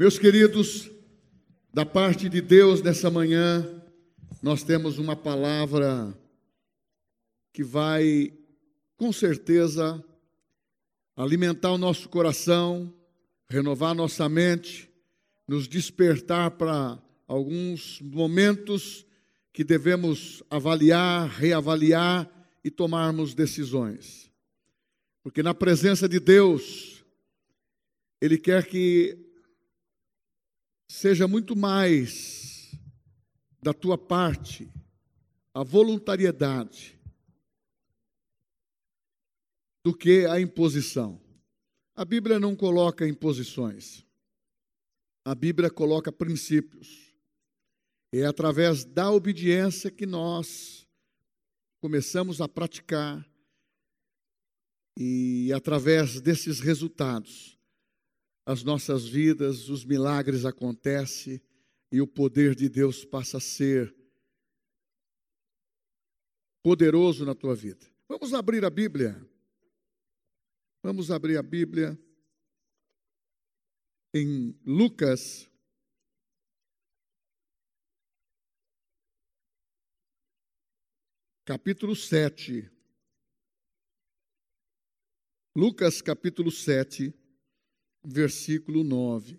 Meus queridos, da parte de Deus nessa manhã, nós temos uma palavra que vai, com certeza, alimentar o nosso coração, renovar nossa mente, nos despertar para alguns momentos que devemos avaliar, reavaliar e tomarmos decisões. Porque na presença de Deus, Ele quer que seja muito mais da tua parte a voluntariedade do que a imposição. A Bíblia não coloca imposições. A Bíblia coloca princípios. É através da obediência que nós começamos a praticar e através desses resultados as nossas vidas, os milagres acontecem e o poder de Deus passa a ser poderoso na tua vida. Vamos abrir a Bíblia. Vamos abrir a Bíblia em Lucas. Capítulo 7. Lucas capítulo 7 versículo 9.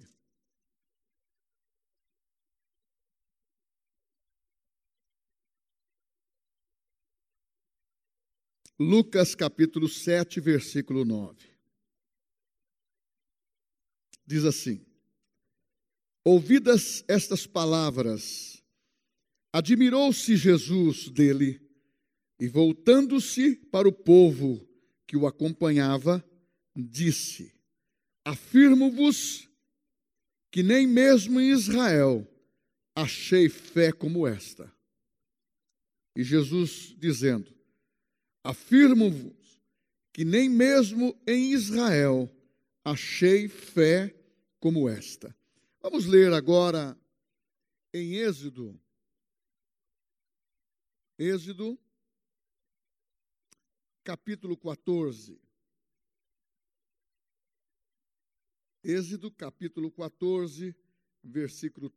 Lucas capítulo 7, versículo 9. Diz assim: Ouvidas estas palavras, admirou-se Jesus dele e, voltando-se para o povo que o acompanhava, disse: Afirmo-vos que nem mesmo em Israel achei fé como esta. E Jesus dizendo: Afirmo-vos que nem mesmo em Israel achei fé como esta. Vamos ler agora em Êxodo. Êxodo, capítulo 14. Êxodo capítulo 14, versículo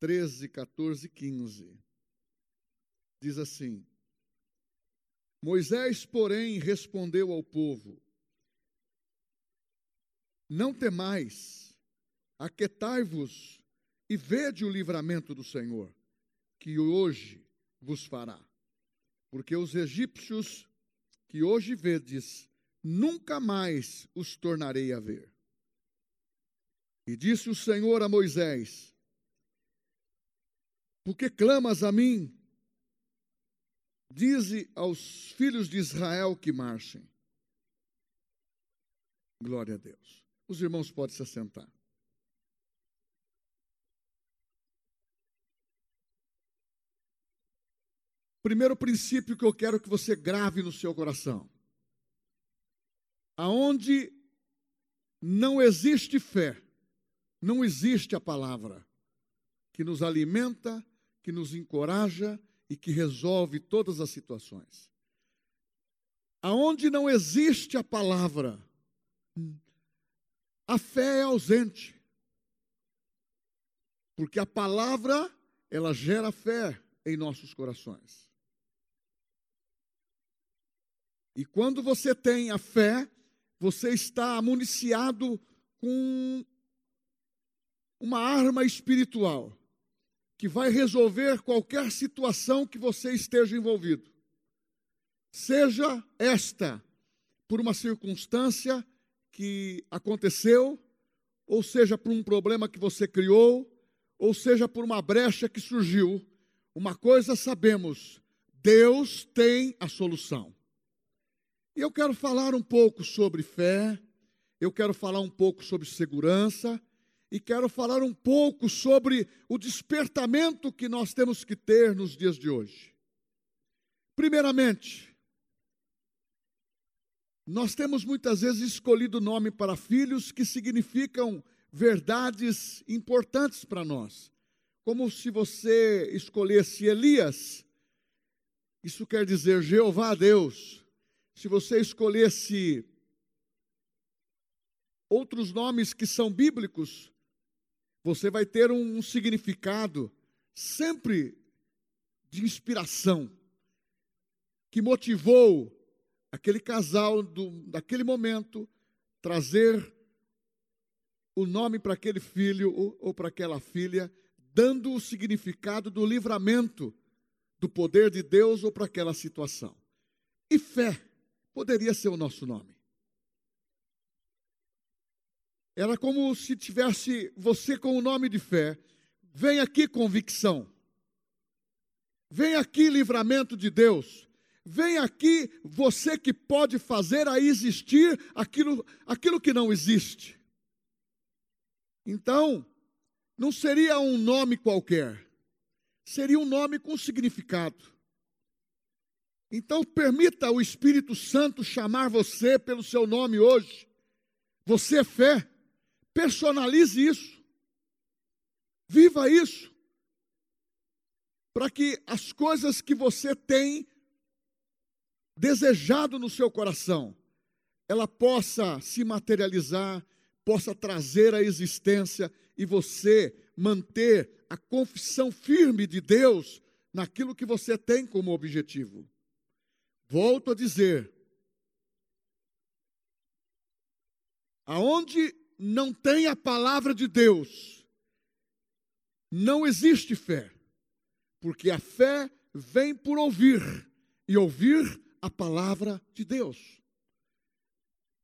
13, 14 e 15. Diz assim: Moisés, porém, respondeu ao povo: Não temais, aquetai-vos e vede o livramento do Senhor, que hoje vos fará. Porque os egípcios que hoje vedes, nunca mais os tornarei a ver. E disse o Senhor a Moisés: Por que clamas a mim? Dize aos filhos de Israel que marchem. Glória a Deus. Os irmãos podem se assentar. Primeiro princípio que eu quero que você grave no seu coração. Aonde não existe fé, não existe a palavra que nos alimenta, que nos encoraja e que resolve todas as situações. Aonde não existe a palavra, a fé é ausente. Porque a palavra, ela gera fé em nossos corações. E quando você tem a fé, você está amuniciado com uma arma espiritual que vai resolver qualquer situação que você esteja envolvido. Seja esta por uma circunstância que aconteceu, ou seja por um problema que você criou, ou seja por uma brecha que surgiu, uma coisa sabemos: Deus tem a solução. E eu quero falar um pouco sobre fé, eu quero falar um pouco sobre segurança, e quero falar um pouco sobre o despertamento que nós temos que ter nos dias de hoje. Primeiramente, nós temos muitas vezes escolhido nome para filhos que significam verdades importantes para nós. Como se você escolhesse Elias, isso quer dizer Jeová Deus. Se você escolhesse outros nomes que são bíblicos, você vai ter um significado sempre de inspiração, que motivou aquele casal do, daquele momento trazer o nome para aquele filho ou, ou para aquela filha, dando o significado do livramento do poder de Deus ou para aquela situação. E fé poderia ser o nosso nome. Era como se tivesse você com o nome de fé. Vem aqui convicção. Vem aqui livramento de Deus. Vem aqui você que pode fazer a existir aquilo, aquilo que não existe. Então, não seria um nome qualquer, seria um nome com significado. Então, permita o Espírito Santo chamar você pelo seu nome hoje. Você é fé. Personalize isso. Viva isso. Para que as coisas que você tem desejado no seu coração, ela possa se materializar, possa trazer à existência e você manter a confissão firme de Deus naquilo que você tem como objetivo. Volto a dizer: aonde não tem a palavra de Deus, não existe fé, porque a fé vem por ouvir, e ouvir a palavra de Deus.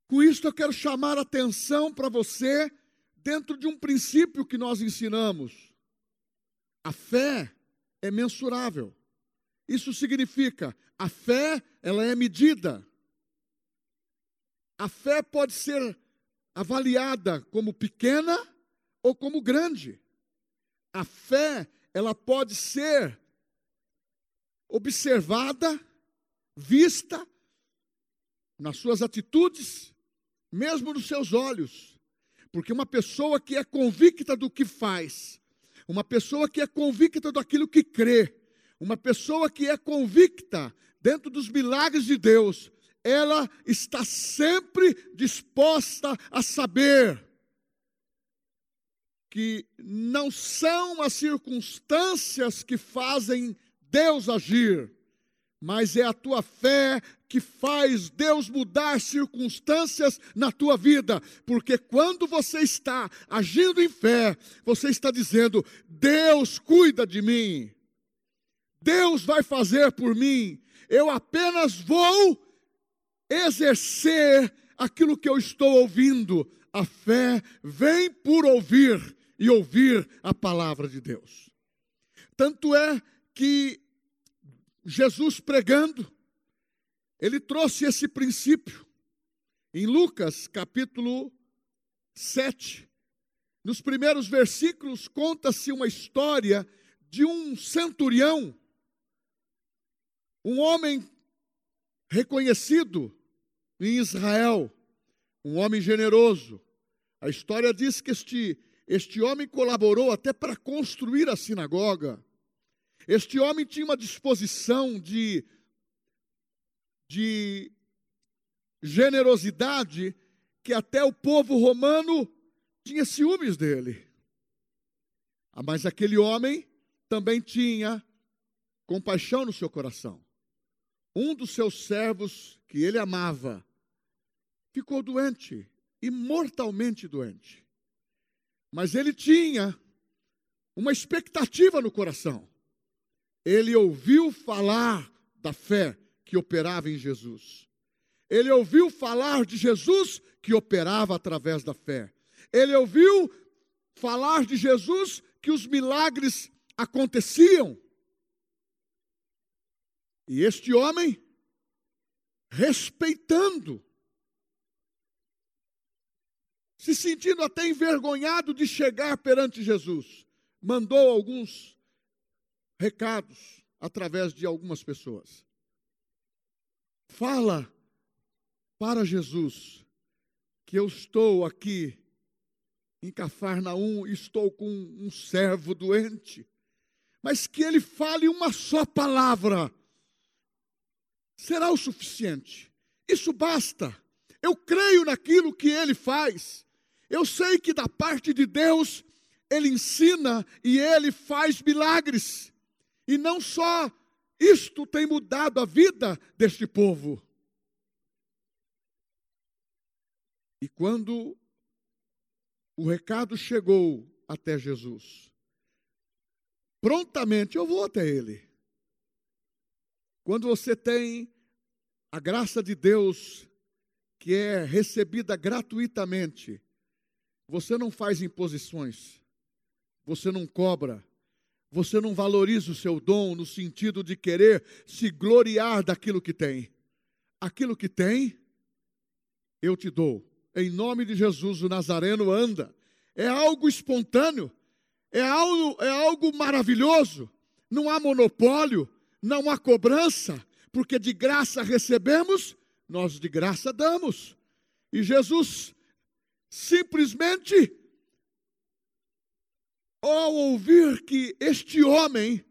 Com isso, eu quero chamar a atenção para você dentro de um princípio que nós ensinamos. A fé é mensurável. Isso significa, a fé, ela é medida. A fé pode ser avaliada como pequena ou como grande. A fé, ela pode ser observada, vista nas suas atitudes, mesmo nos seus olhos. Porque uma pessoa que é convicta do que faz, uma pessoa que é convicta daquilo que crê, uma pessoa que é convicta dentro dos milagres de Deus, ela está sempre disposta a saber que não são as circunstâncias que fazem Deus agir, mas é a tua fé que faz Deus mudar circunstâncias na tua vida, porque quando você está agindo em fé, você está dizendo: Deus cuida de mim, Deus vai fazer por mim, eu apenas vou exercer aquilo que eu estou ouvindo. A fé vem por ouvir e ouvir a palavra de Deus. Tanto é que Jesus pregando, ele trouxe esse princípio. Em Lucas capítulo 7, nos primeiros versículos, conta-se uma história de um centurião, um homem reconhecido em Israel, um homem generoso. A história diz que este, este homem colaborou até para construir a sinagoga. Este homem tinha uma disposição de, de generosidade que até o povo romano tinha ciúmes dele. Ah, mas aquele homem também tinha compaixão no seu coração. Um dos seus servos, que ele amava, ficou doente e mortalmente doente. Mas ele tinha uma expectativa no coração ele ouviu falar da fé que operava em Jesus. Ele ouviu falar de Jesus que operava através da fé. Ele ouviu falar de Jesus que os milagres aconteciam. E este homem, respeitando, se sentindo até envergonhado de chegar perante Jesus, mandou alguns recados através de algumas pessoas. Fala para Jesus que eu estou aqui em Cafarnaum, estou com um servo doente, mas que ele fale uma só palavra, será o suficiente. Isso basta. Eu creio naquilo que ele faz. Eu sei que da parte de Deus ele ensina e ele faz milagres. E não só isto tem mudado a vida deste povo. E quando o recado chegou até Jesus, prontamente eu vou até ele. Quando você tem a graça de Deus, que é recebida gratuitamente, você não faz imposições, você não cobra, você não valoriza o seu dom no sentido de querer se gloriar daquilo que tem. Aquilo que tem, eu te dou. Em nome de Jesus, o Nazareno anda. É algo espontâneo, é algo, é algo maravilhoso. Não há monopólio, não há cobrança, porque de graça recebemos, nós de graça damos. E Jesus simplesmente ao ouvir que este homem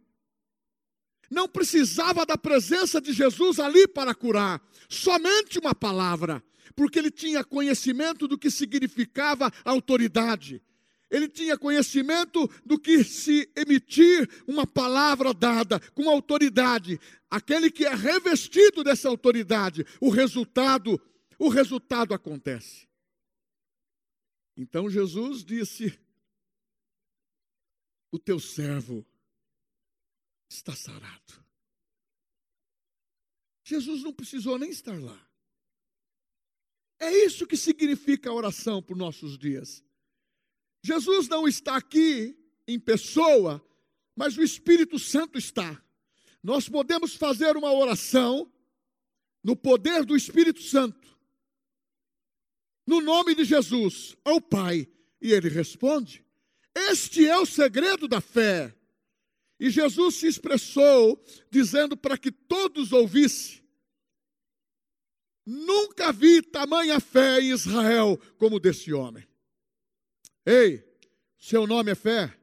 não precisava da presença de Jesus ali para curar, somente uma palavra, porque ele tinha conhecimento do que significava autoridade. Ele tinha conhecimento do que se emitir uma palavra dada com autoridade. Aquele que é revestido dessa autoridade, o resultado, o resultado acontece. Então Jesus disse: O teu servo está sarado. Jesus não precisou nem estar lá. É isso que significa a oração os nossos dias. Jesus não está aqui em pessoa, mas o Espírito Santo está. Nós podemos fazer uma oração no poder do Espírito Santo no nome de Jesus ao Pai. E ele responde: Este é o segredo da fé. E Jesus se expressou dizendo para que todos ouvissem: Nunca vi tamanha fé em Israel como desse homem. Ei, seu nome é fé.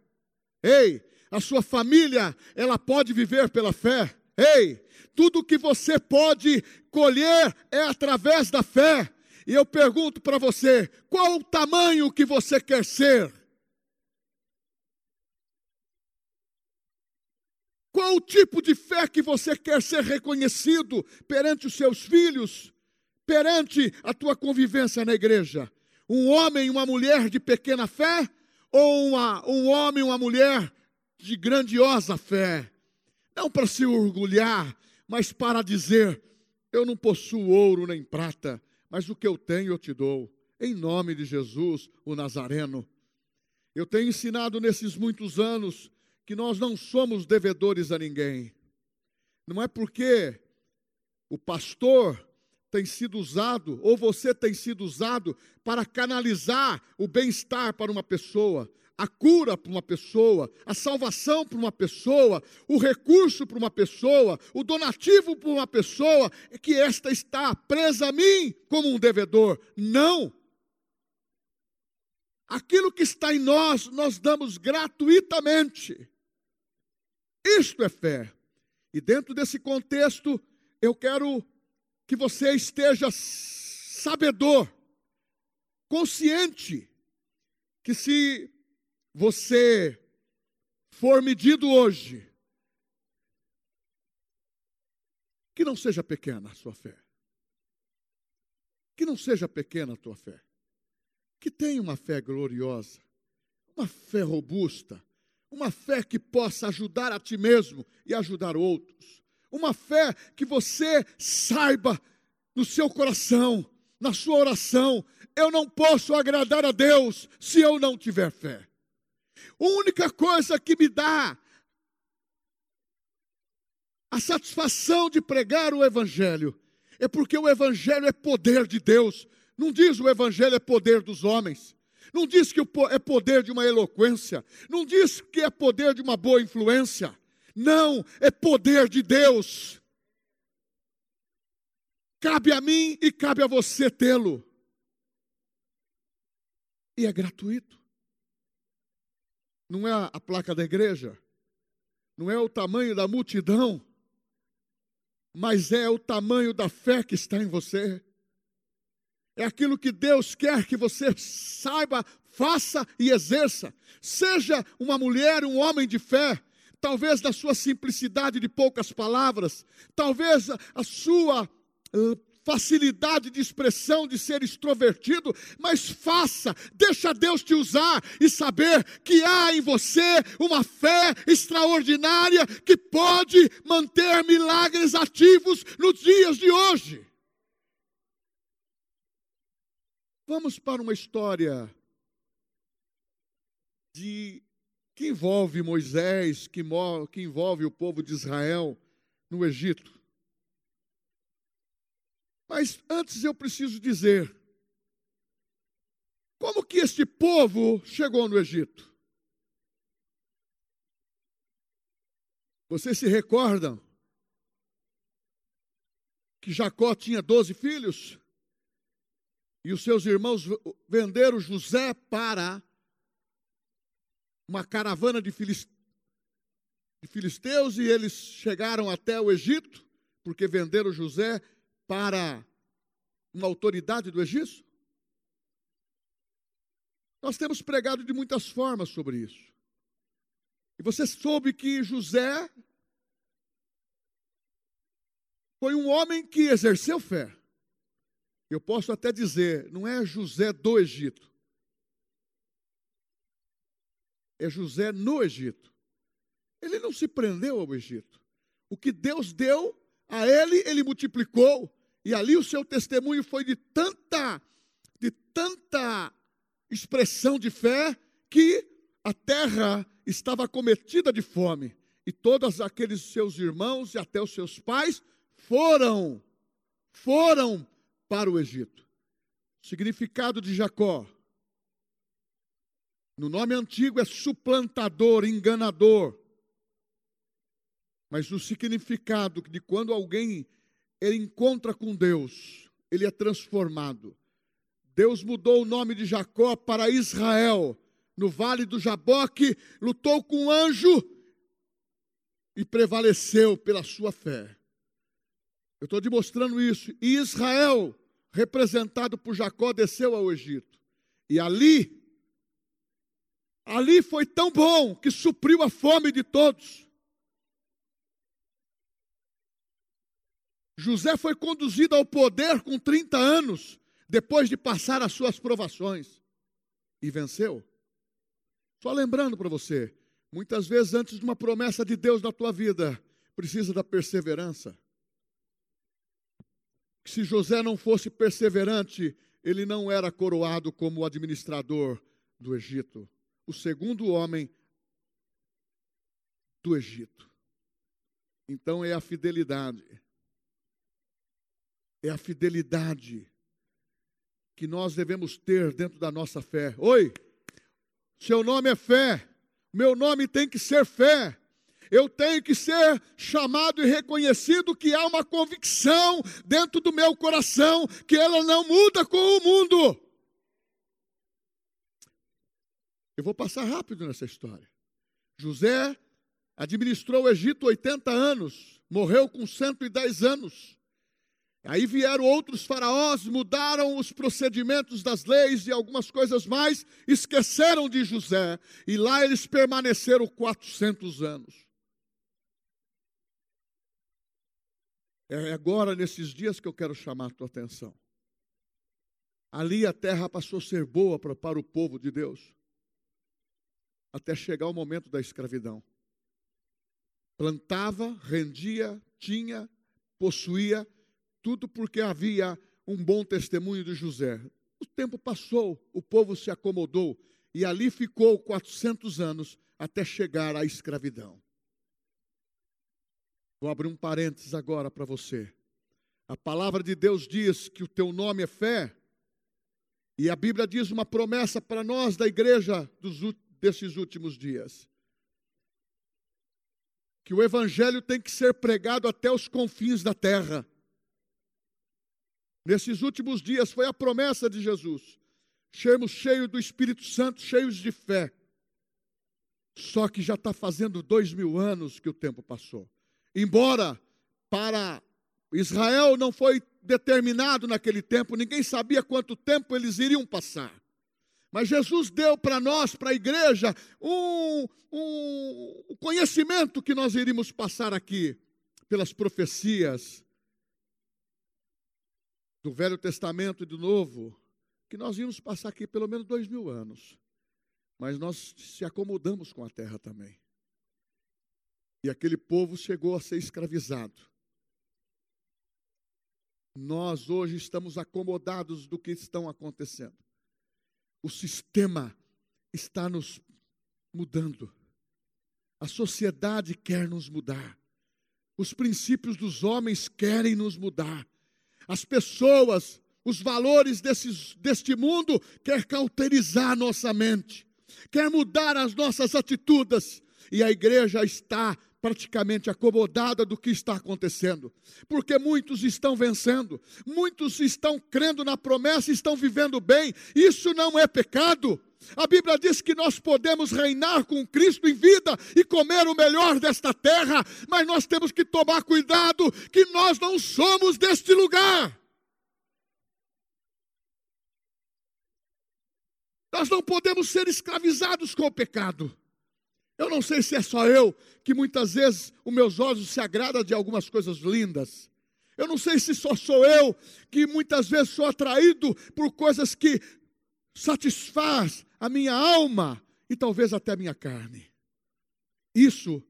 Ei, a sua família, ela pode viver pela fé. Ei, tudo que você pode colher é através da fé. E eu pergunto para você: qual o tamanho que você quer ser? Qual o tipo de fé que você quer ser reconhecido perante os seus filhos, perante a tua convivência na igreja? Um homem e uma mulher de pequena fé ou uma, um homem e uma mulher de grandiosa fé? Não para se orgulhar, mas para dizer: eu não possuo ouro nem prata, mas o que eu tenho eu te dou, em nome de Jesus, o Nazareno. Eu tenho ensinado nesses muitos anos que nós não somos devedores a ninguém. Não é porque o pastor tem sido usado, ou você tem sido usado, para canalizar o bem-estar para uma pessoa a cura para uma pessoa, a salvação para uma pessoa, o recurso para uma pessoa, o donativo para uma pessoa, é que esta está presa a mim como um devedor. Não. Aquilo que está em nós, nós damos gratuitamente. Isto é fé. E dentro desse contexto, eu quero que você esteja sabedor, consciente, que se você for medido hoje, que não seja pequena a sua fé. Que não seja pequena a tua fé. Que tenha uma fé gloriosa, uma fé robusta, uma fé que possa ajudar a ti mesmo e ajudar outros. Uma fé que você saiba no seu coração, na sua oração, eu não posso agradar a Deus se eu não tiver fé. A única coisa que me dá a satisfação de pregar o Evangelho é porque o Evangelho é poder de Deus. Não diz o Evangelho é poder dos homens. Não diz que é poder de uma eloquência. Não diz que é poder de uma boa influência. Não, é poder de Deus. Cabe a mim e cabe a você tê-lo. E é gratuito não é a placa da igreja, não é o tamanho da multidão, mas é o tamanho da fé que está em você. É aquilo que Deus quer que você saiba faça e exerça. Seja uma mulher, um homem de fé, talvez na sua simplicidade de poucas palavras, talvez a sua uh, facilidade de expressão, de ser extrovertido, mas faça, deixa Deus te usar e saber que há em você uma fé extraordinária que pode manter milagres ativos nos dias de hoje. Vamos para uma história de que envolve Moisés, que, que envolve o povo de Israel no Egito. Mas antes eu preciso dizer: como que este povo chegou no Egito? Vocês se recordam que Jacó tinha doze filhos? E os seus irmãos venderam José para uma caravana de, filisteus e eles chegaram até o Egito, porque venderam José para uma autoridade do Egito? Nós temos pregado de muitas formas sobre isso. E você soube que José foi um homem que exerceu fé. Eu posso até dizer, não é José do Egito. É José no Egito. Ele não se prendeu ao Egito. O que Deus deu a ele, ele multiplicou. E ali o seu testemunho foi de tanta, de tanta expressão de fé que a terra estava cometida de fome. E todos aqueles seus irmãos e até os seus pais foram, foram para o Egito. Significado de Jacó, no nome antigo é suplantador, enganador. Mas o significado de quando alguém ele encontra com Deus, ele é transformado. Deus mudou o nome de Jacó para Israel. No vale do Jaboque, lutou com um anjo e prevaleceu pela sua fé. Eu estou demonstrando isso. E Israel, representado por Jacó, desceu ao Egito. E ali, ali foi tão bom que supriu a fome de todos. José foi conduzido ao poder com 30 anos, depois de passar as suas provações, e venceu. Só lembrando para você, muitas vezes antes de uma promessa de Deus na tua vida, precisa da perseverança. Se José não fosse perseverante, ele não era coroado como administrador do Egito, o segundo homem do Egito. Então é a fidelidade é a fidelidade que nós devemos ter dentro da nossa fé. Oi, seu nome é fé, meu nome tem que ser fé. Eu tenho que ser chamado e reconhecido que há uma convicção dentro do meu coração que ela não muda com o mundo. Eu vou passar rápido nessa história. José administrou o Egito 80 anos, morreu com 110 anos. Aí vieram outros faraós, mudaram os procedimentos das leis e algumas coisas mais, esqueceram de José, e lá eles permaneceram 400 anos. É agora, nesses dias, que eu quero chamar a tua atenção. Ali a terra passou a ser boa para, o povo de Deus, até chegar o momento da escravidão. Plantava, rendia, tinha, possuía, tudo porque havia um bom testemunho de José. O tempo passou, o povo se acomodou e ali ficou 400 anos até chegar à escravidão. Vou abrir um parênteses agora para você. A palavra de Deus diz que o teu nome é fé, e a Bíblia diz uma promessa para nós da igreja dos, desses últimos dias: que o Evangelho tem que ser pregado até os confins da terra. Nesses últimos dias foi a promessa de Jesus. Sermos cheios do Espírito Santo, cheios de fé. Só que já está fazendo dois mil anos que o tempo passou. Embora para Israel não foi determinado naquele tempo, ninguém sabia quanto tempo eles iriam passar. Mas Jesus deu para nós, para a igreja, um, um conhecimento que nós iríamos passar aqui, pelas profecias do Velho Testamento e do Novo, que nós íamos passar aqui pelo menos dois mil anos. Mas nós se acomodamos com a terra também. E aquele povo chegou a ser escravizado. Nós hoje estamos acomodados do que estão acontecendo. O sistema está nos mudando. A sociedade quer nos mudar. Os princípios dos homens querem nos mudar. As pessoas, os valores desses, deste mundo quer cauterizar nossa mente, quer mudar as nossas atitudes. E a igreja está praticamente acomodada do que está acontecendo, porque muitos estão vencendo, muitos estão crendo na promessa, estão vivendo bem. Isso não é pecado. A Bíblia diz que nós podemos reinar com Cristo em vida e comer o melhor desta terra, mas nós temos que tomar cuidado que nós não somos deste lugar. Nós não podemos ser escravizados com o pecado. Eu não sei se é só eu que muitas vezes os meus olhos se agradam de algumas coisas lindas. Eu não sei se só sou eu que muitas vezes sou atraído por coisas que satisfaz a minha alma e talvez até a minha carne. Isso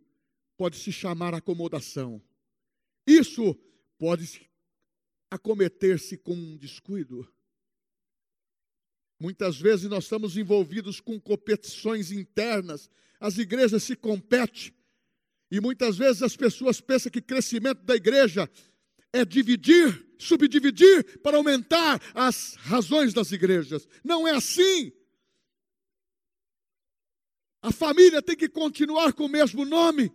pode se chamar acomodação. Isso pode acometer-se com um descuido. Muitas vezes nós estamos envolvidos com competições internas as igrejas se competem. E muitas vezes as pessoas pensam que crescimento da igreja é dividir, subdividir para aumentar as razões das igrejas. Não é assim. A família tem que continuar com o mesmo nome.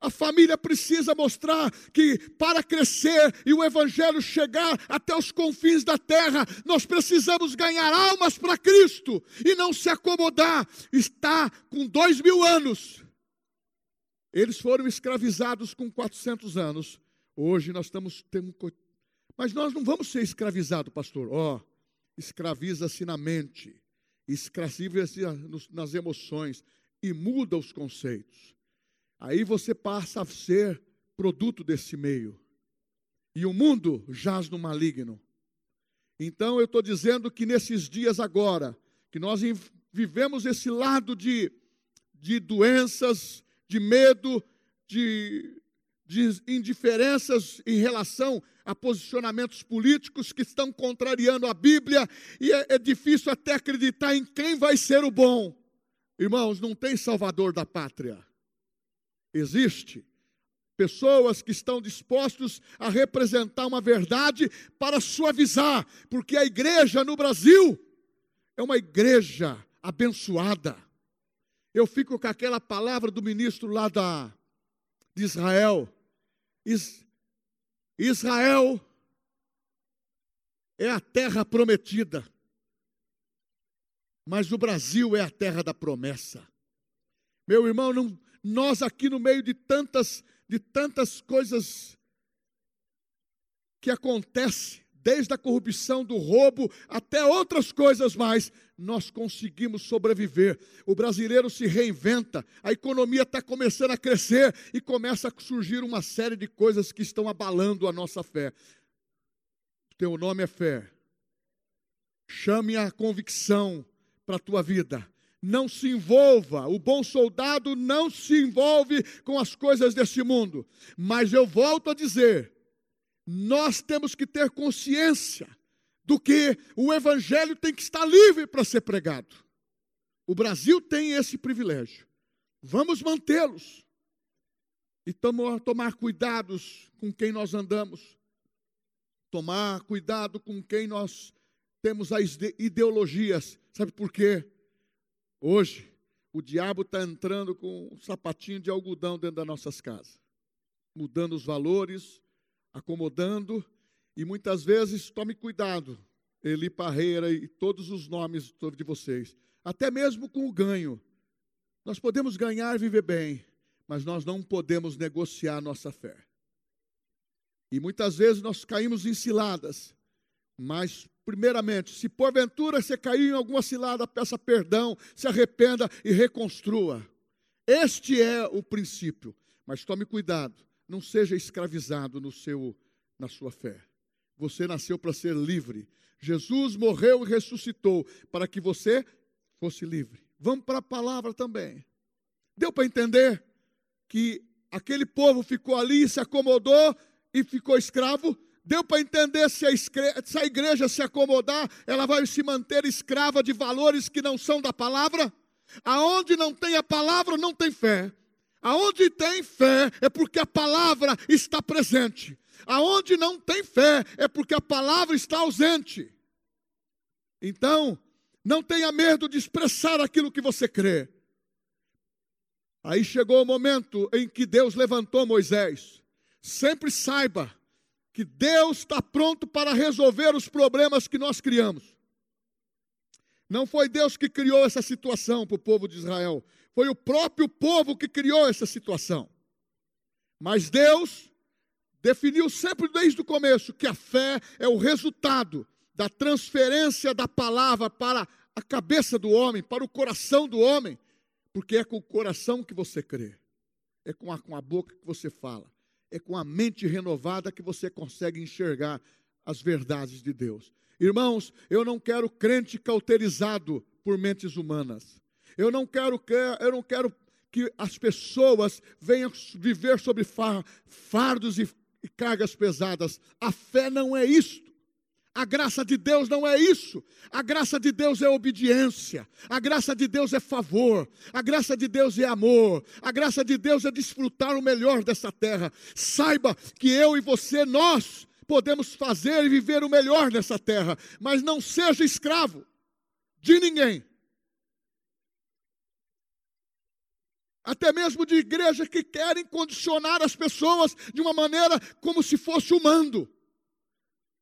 A família precisa mostrar que para crescer e o evangelho chegar até os confins da terra, nós precisamos ganhar almas para Cristo e não se acomodar. Está com dois mil anos. Eles foram escravizados com 400 anos. Hoje nós estamos tendo. Mas nós não vamos ser escravizados, pastor. Ó, oh, escraviza-se na mente, escraviza-se nas emoções e muda os conceitos. Aí você passa a ser produto desse meio. E o mundo jaz no maligno. Então eu estou dizendo que nesses dias agora, que nós vivemos esse lado de, de doenças, de medo, de, de indiferenças em relação a posicionamentos políticos que estão contrariando a Bíblia, e é, é difícil até acreditar em quem vai ser o bom. Irmãos, não tem salvador da pátria. Existe pessoas que estão dispostos a representar uma verdade para suavizar, porque a igreja no Brasil é uma igreja abençoada. Eu fico com aquela palavra do ministro lá da, de Israel. Is, Israel é a terra prometida, mas o Brasil é a terra da promessa. Meu irmão, não, nós aqui no meio de tantas de tantas coisas que acontecem, desde a corrupção, do roubo, até outras coisas mais, nós conseguimos sobreviver. O brasileiro se reinventa, a economia está começando a crescer e começa a surgir uma série de coisas que estão abalando a nossa fé. Teu nome é fé. Chame a convicção para a tua vida não se envolva. O bom soldado não se envolve com as coisas deste mundo. Mas eu volto a dizer: nós temos que ter consciência do que o evangelho tem que estar livre para ser pregado. O Brasil tem esse privilégio. Vamos mantê-los. E tomar, tomar cuidados com quem nós andamos. Tomar cuidado com quem nós temos as ideologias. Sabe por quê? Hoje, o diabo está entrando com um sapatinho de algodão dentro das nossas casas, mudando os valores, acomodando, e muitas vezes, tome cuidado, Eli Parreira e todos os nomes de vocês, até mesmo com o ganho. Nós podemos ganhar e viver bem, mas nós não podemos negociar nossa fé. E muitas vezes nós caímos em ciladas, mas primeiramente, se porventura você caiu em alguma cilada, peça perdão, se arrependa e reconstrua. Este é o princípio. Mas tome cuidado, não seja escravizado no seu na sua fé. Você nasceu para ser livre. Jesus morreu e ressuscitou para que você fosse livre. Vamos para a palavra também. Deu para entender que aquele povo ficou ali, se acomodou e ficou escravo? Deu para entender se a, se a igreja se acomodar, ela vai se manter escrava de valores que não são da palavra? Aonde não tem a palavra, não tem fé. Aonde tem fé é porque a palavra está presente. Aonde não tem fé é porque a palavra está ausente. Então, não tenha medo de expressar aquilo que você crê. Aí chegou o momento em que Deus levantou Moisés. Sempre saiba que Deus está pronto para resolver os problemas que nós criamos. Não foi Deus que criou essa situação para o povo de Israel, foi o próprio povo que criou essa situação. Mas Deus definiu sempre desde o começo que a fé é o resultado da transferência da palavra para a cabeça do homem, para o coração do homem, porque é com o coração que você crê, é com a, com a boca que você fala, é com a mente renovada que você consegue enxergar as verdades de Deus. Irmãos, eu não quero crente cauterizado por mentes humanas. Eu não quero, eu não quero que as pessoas venham viver sobre fardos e cargas pesadas. A fé não é isto. A graça de Deus não é isso. A graça de Deus é obediência. A graça de Deus é favor. A graça de Deus é amor. A graça de Deus é desfrutar o melhor dessa terra. Saiba que eu e você, nós, podemos fazer e viver o melhor nessa terra, mas não seja escravo de ninguém. Até mesmo de igrejas que querem condicionar as pessoas de uma maneira como se fosse o mando.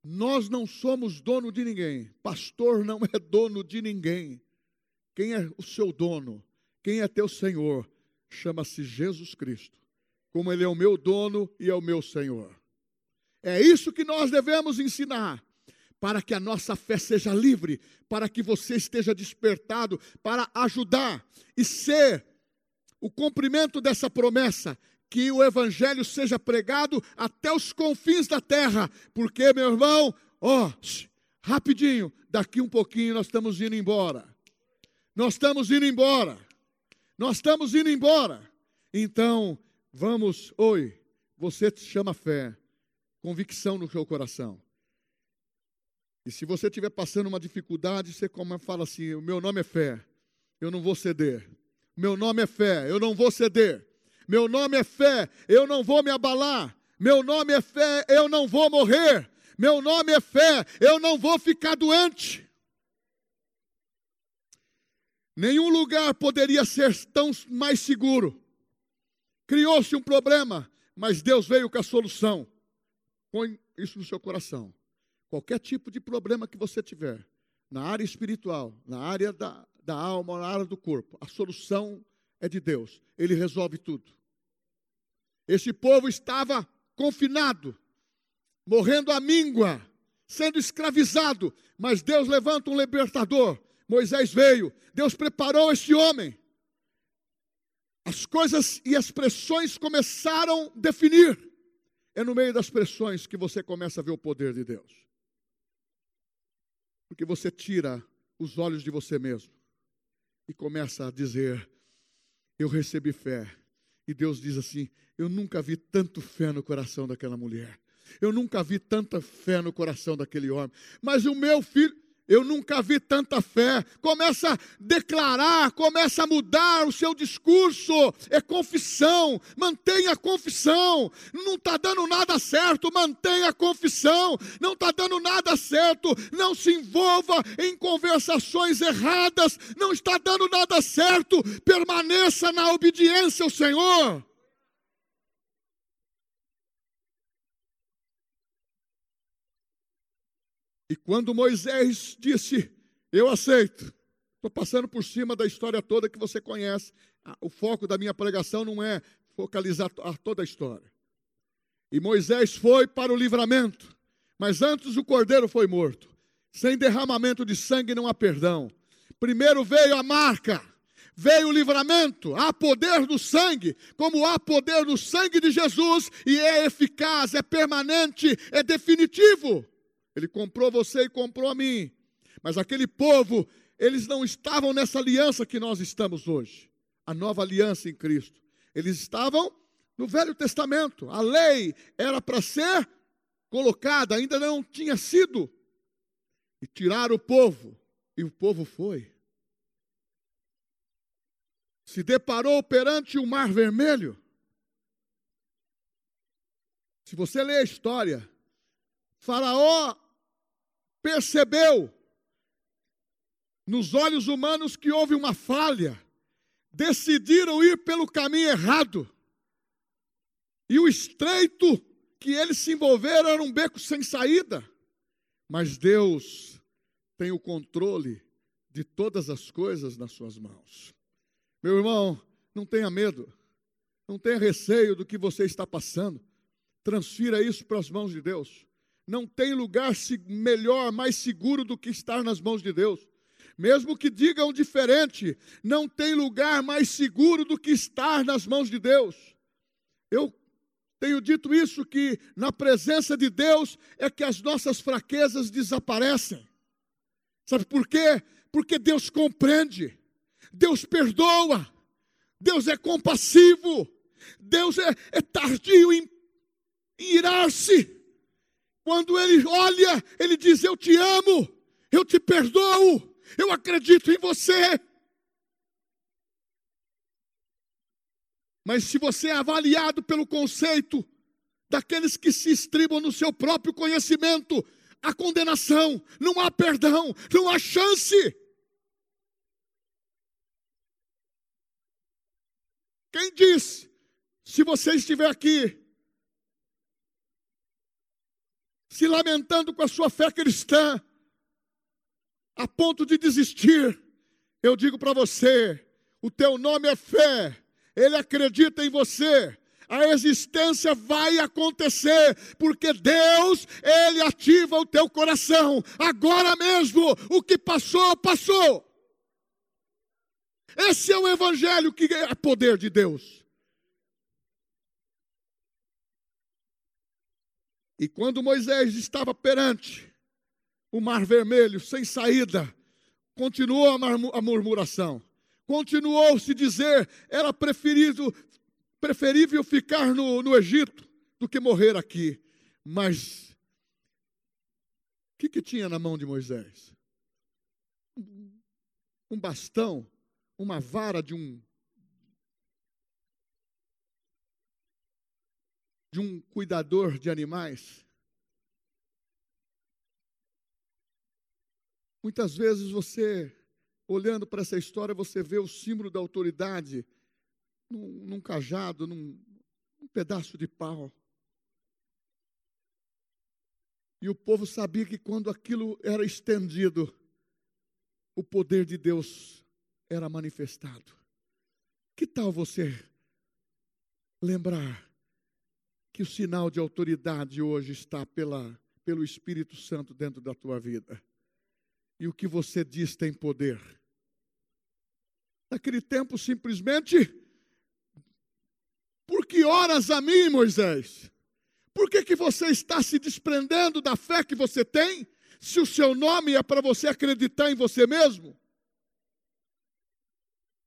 Nós não somos dono de ninguém. Pastor não é dono de ninguém. Quem é o seu dono? Quem é teu Senhor? Chama-se Jesus Cristo. Como Ele é o meu dono e é o meu Senhor. É isso que nós devemos ensinar. Para que a nossa fé seja livre, para que você esteja despertado, para ajudar e ser o cumprimento dessa promessa que o evangelho seja pregado até os confins da terra, porque, meu irmão, ó, rapidinho, daqui um pouquinho nós estamos indo embora. Nós estamos indo embora. Nós estamos indo embora. Então, vamos, oi, você chama fé, convicção no seu coração. E se você estiver passando uma dificuldade, você como fala assim: o meu nome é fé, eu não vou ceder. Meu nome é fé, eu não vou ceder. Meu nome é fé, eu não vou me abalar. Meu nome é fé, eu não vou morrer. Meu nome é fé, eu não vou ficar doente. Nenhum lugar poderia ser tão mais seguro. Criou-se um problema, mas Deus veio com a solução. Põe isso no seu coração. Qualquer tipo de problema que você tiver, na área espiritual, na área da, da alma, na área do corpo, a solução é de Deus. Ele resolve tudo. Esse povo estava confinado, morrendo à míngua, sendo escravizado, mas Deus levanta um libertador. Moisés veio, Deus preparou esse homem. As coisas e as pressões começaram a definir. É no meio das pressões que você começa a ver o poder de Deus. Porque você tira os olhos de você mesmo e começa a dizer: Eu recebi fé. E Deus diz assim: eu nunca vi tanto fé no coração daquela mulher. Eu nunca vi tanta fé no coração daquele homem. Mas o meu filho, eu nunca vi tanta fé. Começa a declarar, começa a mudar o seu discurso. É confissão. Mantenha a confissão. Não está dando nada certo. Mantenha a confissão. Não está dando nada certo. Não se envolva em conversações erradas. Não está dando nada certo. Permaneça na obediência ao Senhor. E quando Moisés disse: Eu aceito, estou passando por cima da história toda que você conhece. Ah, o foco da minha pregação não é focalizar toda a história. E Moisés foi para o livramento, mas antes o cordeiro foi morto. Sem derramamento de sangue não há perdão. Primeiro veio a marca, veio o livramento, há poder no sangue, como há poder no sangue de Jesus, e é eficaz, é permanente, é definitivo. Ele comprou você e comprou a mim. Mas aquele povo, eles não estavam nessa aliança que nós estamos hoje, a nova aliança em Cristo. Eles estavam no Velho Testamento. A lei era para ser colocada, ainda não tinha sido. E tiraram o povo, e o povo foi se deparou perante o Mar Vermelho. Se você ler a história, Faraó percebeu nos olhos humanos que houve uma falha, decidiram ir pelo caminho errado. E o estreito que eles se envolveram era um beco sem saída. Mas Deus tem o controle de todas as coisas nas suas mãos. Meu irmão, não tenha medo, não tenha receio do que você está passando. Transfira isso para as mãos de Deus. Não tem lugar melhor, mais seguro do que estar nas mãos de Deus. Mesmo que digam diferente, não tem lugar mais seguro do que estar nas mãos de Deus. Eu tenho dito isso que na presença de Deus é que as nossas fraquezas desaparecem. Sabe por quê? Porque Deus compreende. Deus perdoa, Deus é compassivo, Deus é, é tardio em, em irar-se. Quando Ele olha, Ele diz: Eu te amo, eu te perdoo, eu acredito em você. Mas se você é avaliado pelo conceito daqueles que se estribam no seu próprio conhecimento, há condenação, não há perdão, não há chance. Quem disse? Se você estiver aqui se lamentando com a sua fé cristã, a ponto de desistir, eu digo para você: o teu nome é fé, ele acredita em você, a existência vai acontecer, porque Deus, Ele ativa o teu coração, agora mesmo, o que passou, passou. Esse é o evangelho que é poder de Deus. E quando Moisés estava perante o mar vermelho, sem saída, continuou a murmuração. Continuou se dizer, era preferível, preferível ficar no, no Egito do que morrer aqui. Mas o que, que tinha na mão de Moisés? Um bastão uma vara de um de um cuidador de animais. Muitas vezes você, olhando para essa história, você vê o símbolo da autoridade num, num cajado, num um pedaço de pau. E o povo sabia que quando aquilo era estendido, o poder de Deus era manifestado. Que tal você lembrar que o sinal de autoridade hoje está pela, pelo Espírito Santo dentro da tua vida? E o que você diz tem poder. Naquele tempo, simplesmente, por que horas a mim, Moisés? Por que, que você está se desprendendo da fé que você tem, se o seu nome é para você acreditar em você mesmo?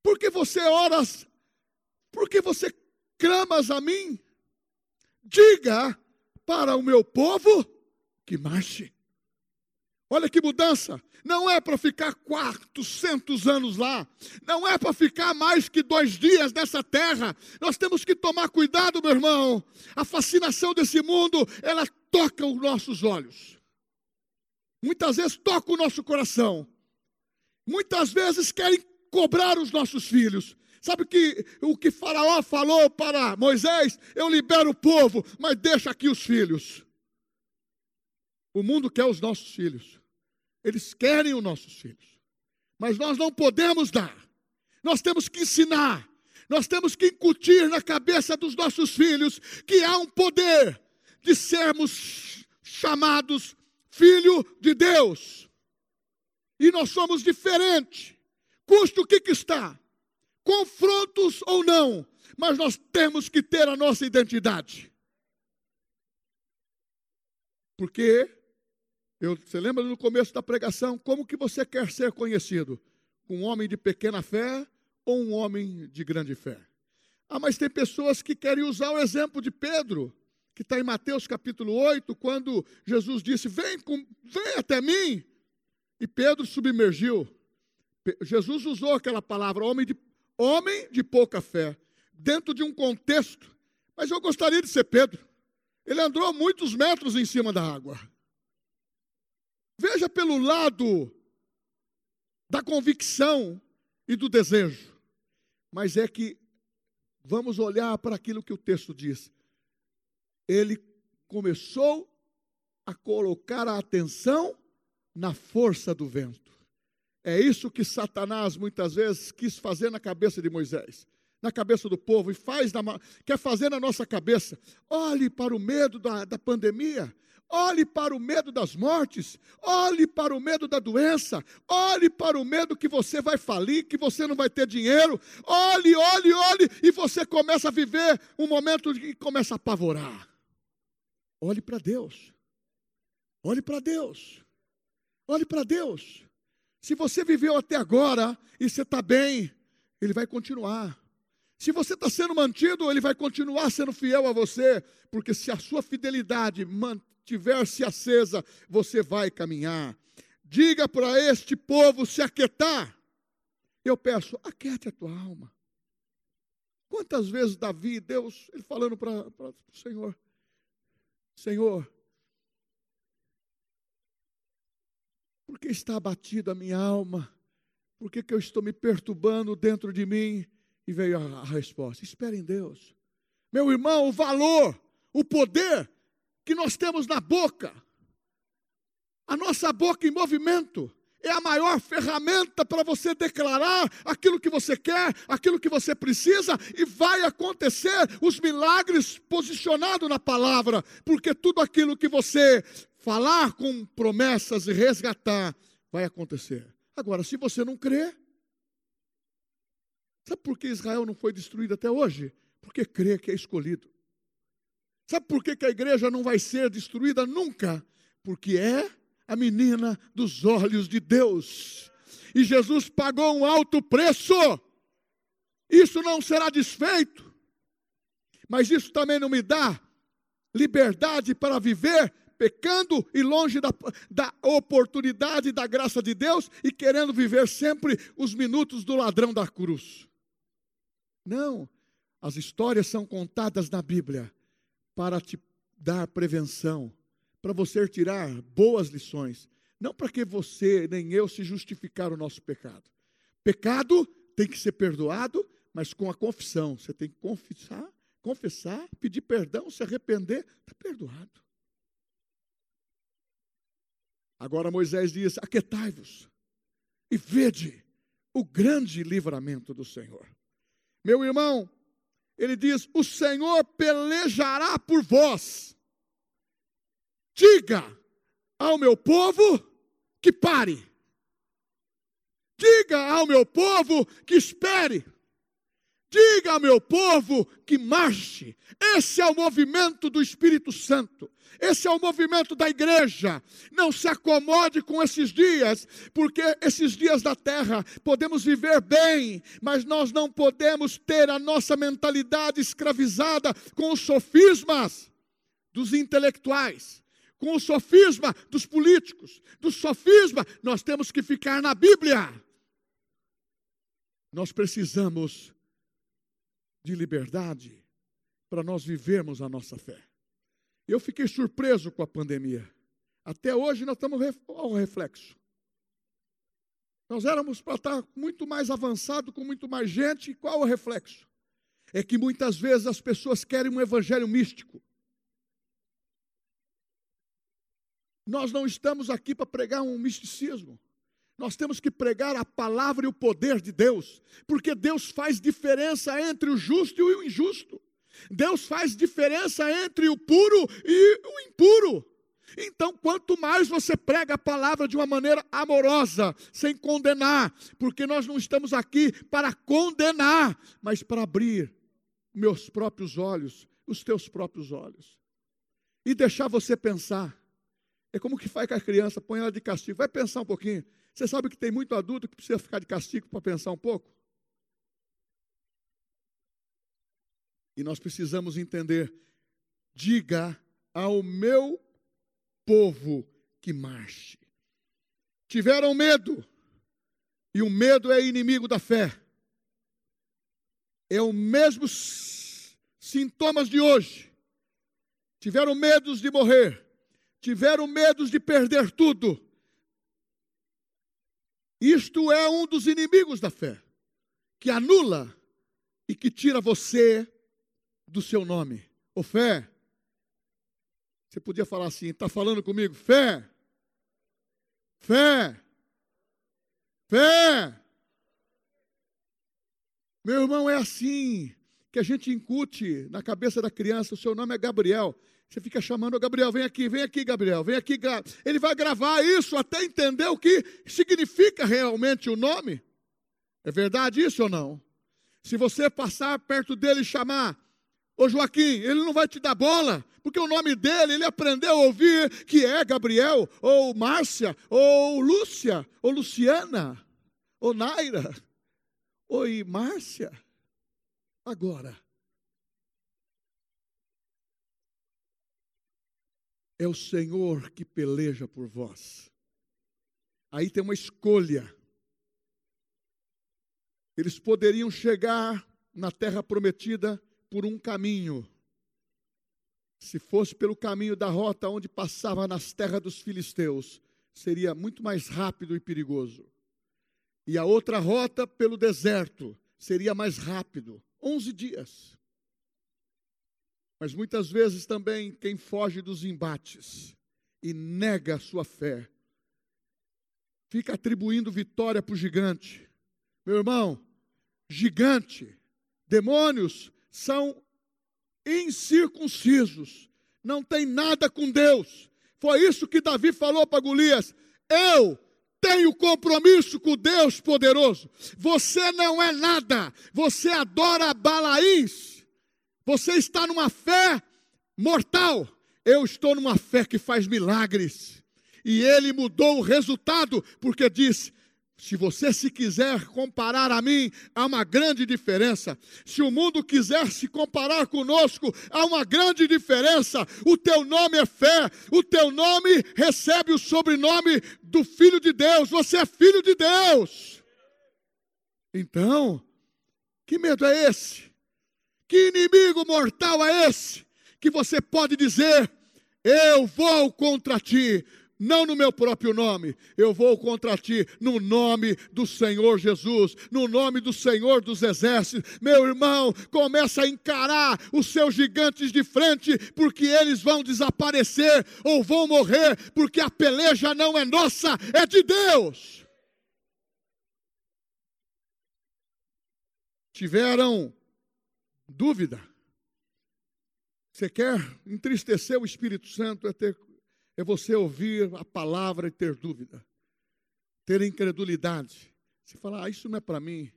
Porque você oras, porque você clamas a mim, diga para o meu povo que marche. Olha que mudança. Não é para ficar 400 anos lá. Não é para ficar mais que dois dias nessa terra. Nós temos que tomar cuidado, meu irmão. A fascinação desse mundo, ela toca os nossos olhos. Muitas vezes toca o nosso coração. Muitas vezes querem cobrar os nossos filhos. Sabe que o que Faraó falou para Moisés? Eu libero o povo, mas deixa aqui os filhos. O mundo quer os nossos filhos. Eles querem os nossos filhos. Mas nós não podemos dar. Nós temos que ensinar. Nós temos que incutir na cabeça dos nossos filhos que há um poder de sermos chamados filho de Deus. e nós somos diferentes. Custa o que, que está? Confrontos ou não, mas nós temos que ter a nossa identidade. Porque, eu, você lembra no começo da pregação, como que você quer ser conhecido? Um homem de pequena fé ou um homem de grande fé? Ah, mas tem pessoas que querem usar o exemplo de Pedro, que está em Mateus capítulo 8, quando Jesus disse: Vem, com, vem até mim. E Pedro submergiu. Jesus usou aquela palavra, homem de, homem de pouca fé, dentro de um contexto. Mas eu gostaria de ser Pedro. Ele andou muitos metros em cima da água. Veja pelo lado da convicção e do desejo. Mas é que Vamos olhar para aquilo que o texto diz. Ele começou a colocar a atenção na força do vento. É isso que Satanás muitas vezes quis fazer na cabeça de Moisés, na cabeça do povo, e faz na, quer fazer na nossa cabeça. Olhe para o medo da, da pandemia, Olhe para o medo das mortes, olhe para o medo da doença, olhe para o medo que você vai falir, que você não vai ter dinheiro. Olhe, olhe, olhe, e você começa a viver um momento que começa a apavorar. Olhe para Deus. Olhe para Deus. Olhe para Deus. Se você viveu até agora e você está bem, Ele vai continuar. Se você está sendo mantido, Ele vai continuar sendo fiel a você, porque se a sua fidelidade tiver-se acesa, você vai caminhar. Diga para este povo se aquietar. Eu peço, aquiete a tua alma. Quantas vezes Davi, Deus, ele falando para o Senhor, Senhor, por que está abatida a minha alma? Por que, que eu estou me perturbando dentro de mim? E veio a, a resposta: espere em Deus. Meu irmão, o valor, o poder que nós temos na boca. A nossa boca em movimento é a maior ferramenta para você declarar aquilo que você quer, aquilo que você precisa, e vai acontecer os milagres posicionados na palavra, porque tudo aquilo que você falar com promessas e resgatar vai acontecer. Agora, se você não crê, sabe por que Israel não foi destruído até hoje? Porque crê que é escolhido. Sabe por que, que a igreja não vai ser destruída nunca? Porque é a menina dos olhos de Deus. E Jesus pagou um alto preço. Isso não será desfeito. Mas isso também não me dá liberdade para viver pecando e longe da, da oportunidade da graça de Deus e querendo viver sempre os minutos do ladrão da cruz. Não, as histórias são contadas na Bíblia para te dar prevenção, para você tirar boas lições, não para que você nem eu se justificar o nosso pecado. Pecado tem que ser perdoado, mas com a confissão. Você tem que confessar, confessar, pedir perdão, se arrepender, está perdoado. Agora Moisés diz: Aquetai-vos e vede o grande livramento do Senhor. Meu irmão, ele diz: O Senhor pelejará por vós. Diga ao meu povo que pare. Diga ao meu povo que espere. Diga ao meu povo que marche. Esse é o movimento do Espírito Santo. Esse é o movimento da igreja. Não se acomode com esses dias, porque esses dias da terra podemos viver bem, mas nós não podemos ter a nossa mentalidade escravizada com os sofismas dos intelectuais, com o sofisma dos políticos, do sofisma, nós temos que ficar na Bíblia. Nós precisamos de liberdade para nós vivermos a nossa fé. Eu fiquei surpreso com a pandemia. Até hoje nós estamos ao reflexo. Nós éramos para estar muito mais avançado, com muito mais gente. Qual o reflexo? É que muitas vezes as pessoas querem um evangelho místico. Nós não estamos aqui para pregar um misticismo. Nós temos que pregar a palavra e o poder de Deus, porque Deus faz diferença entre o justo e o injusto. Deus faz diferença entre o puro e o impuro. Então, quanto mais você prega a palavra de uma maneira amorosa, sem condenar, porque nós não estamos aqui para condenar, mas para abrir meus próprios olhos, os teus próprios olhos, e deixar você pensar. É como que faz com a criança, põe ela de castigo. Vai pensar um pouquinho. Você sabe que tem muito adulto que precisa ficar de castigo para pensar um pouco? E nós precisamos entender: diga ao meu povo que marche. Tiveram medo, e o medo é inimigo da fé. É o mesmo sintomas de hoje. Tiveram medos de morrer, tiveram medos de perder tudo. Isto é um dos inimigos da fé, que anula e que tira você do seu nome. Ô fé, você podia falar assim, está falando comigo? Fé, fé, fé. Meu irmão, é assim que a gente incute na cabeça da criança: o seu nome é Gabriel. Você fica chamando, Gabriel, vem aqui, vem aqui, Gabriel, vem aqui. Ele vai gravar isso até entender o que significa realmente o nome. É verdade isso ou não? Se você passar perto dele e chamar, Ô Joaquim, ele não vai te dar bola, porque o nome dele, ele aprendeu a ouvir que é Gabriel, ou Márcia, ou Lúcia, ou Luciana, ou Naira. Oi, Márcia. Agora, é o Senhor que peleja por vós. Aí tem uma escolha. Eles poderiam chegar na terra prometida por um caminho. Se fosse pelo caminho da rota onde passava nas terras dos filisteus, seria muito mais rápido e perigoso. E a outra rota pelo deserto seria mais rápido, 11 dias. Mas muitas vezes também quem foge dos embates e nega a sua fé, fica atribuindo vitória para o gigante. Meu irmão, gigante, demônios são incircuncisos, não tem nada com Deus. Foi isso que Davi falou para Golias: Eu tenho compromisso com Deus poderoso. Você não é nada, você adora Balaíns, você está numa fé mortal. Eu estou numa fé que faz milagres. E ele mudou o resultado, porque disse: se você se quiser comparar a mim, há uma grande diferença. Se o mundo quiser se comparar conosco, há uma grande diferença. O teu nome é fé, o teu nome recebe o sobrenome do Filho de Deus. Você é filho de Deus. Então, que medo é esse? Que inimigo mortal é esse? Que você pode dizer: Eu vou contra ti não no meu próprio nome, eu vou contra ti no nome do Senhor Jesus, no nome do Senhor dos exércitos. Meu irmão, começa a encarar os seus gigantes de frente, porque eles vão desaparecer ou vão morrer, porque a peleja não é nossa, é de Deus. Tiveram dúvida? Você quer entristecer o Espírito Santo, é ter é você ouvir a palavra e ter dúvida, ter incredulidade. Você fala, ah, isso não é para mim.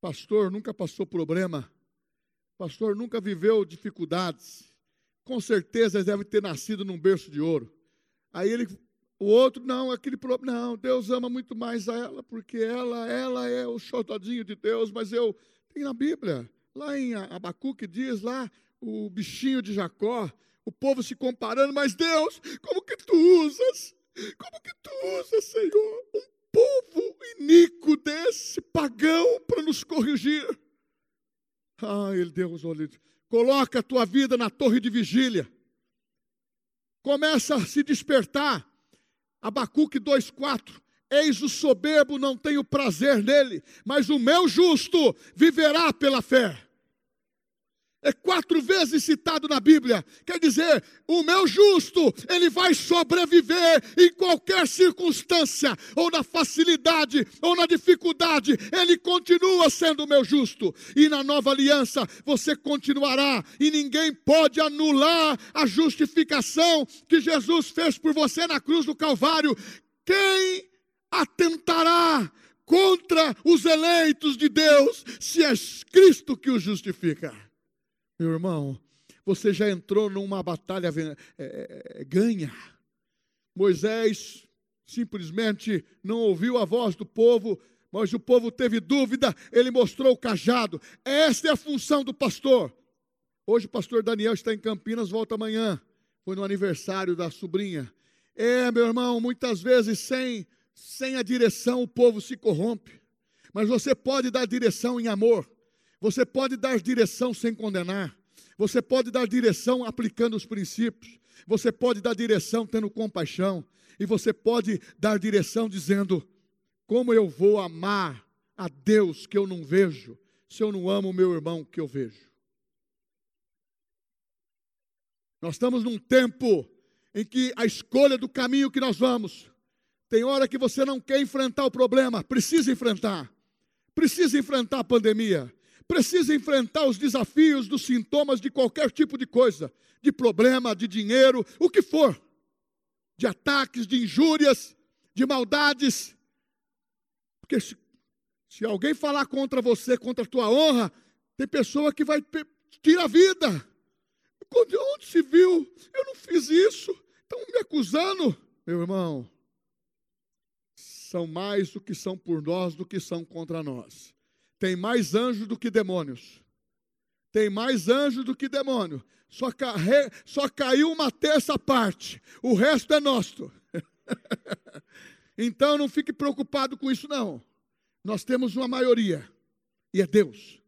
Pastor nunca passou problema. Pastor nunca viveu dificuldades. Com certeza deve ter nascido num berço de ouro. Aí ele, o outro, não, aquele problema, não, Deus ama muito mais a ela, porque ela, ela é o chotadinho de Deus, mas eu, tem na Bíblia, lá em Abacuque diz lá, o bichinho de Jacó, o povo se comparando, mas Deus, como que tu usas? Como que tu usas, Senhor, um povo iníquo desse, pagão, para nos corrigir? Ah, ele deu os olhos. Coloca a tua vida na torre de vigília. Começa a se despertar. Abacuque 2,4. Eis o soberbo, não tenho prazer nele, mas o meu justo viverá pela fé. é quatro vezes citado na Bíblia. Quer dizer, o meu justo, ele vai sobreviver em qualquer circunstância, ou na facilidade, ou na dificuldade, ele continua sendo o meu justo. E na nova aliança, você continuará, e ninguém pode anular a justificação que Jesus fez por você na cruz do Calvário. Quem atentará contra os eleitos de Deus, se é Cristo que os justifica? Meu irmão, você já entrou numa batalha é, é, ganha. Moisés simplesmente não ouviu a voz do povo, mas o povo teve dúvida, ele mostrou o cajado. Esta é a função do pastor. Hoje o pastor Daniel está em Campinas, volta amanhã. Foi no aniversário da sobrinha. É, meu irmão, muitas vezes sem, sem a direção o povo se corrompe. Mas você pode dar direção em amor. Você pode dar direção sem condenar. Você pode dar direção aplicando os princípios. Você pode dar direção tendo compaixão. E você pode dar direção dizendo: Como eu vou amar a Deus que eu não vejo, se eu não amo o meu irmão que eu vejo? Nós estamos num tempo em que a escolha do caminho que nós vamos, tem hora que você não quer enfrentar o problema, precisa enfrentar, precisa enfrentar a pandemia, precisa enfrentar os desafios dos sintomas de qualquer tipo de coisa, de problema, de dinheiro, o que for, de ataques, de injúrias, de maldades. Porque se, se alguém falar contra você, contra a tua honra, tem pessoa que vai tirar a vida. Onde se viu? Eu não fiz isso. Estão me acusando. Meu irmão, são mais do que são por nós do que são contra nós. Tem mais anjos do que demônios. Tem mais anjos do que demônio. Só, carre... Só caiu uma terça parte. O resto é nosso. então não fique preocupado com isso, não. Nós temos uma maioria. E é Deus.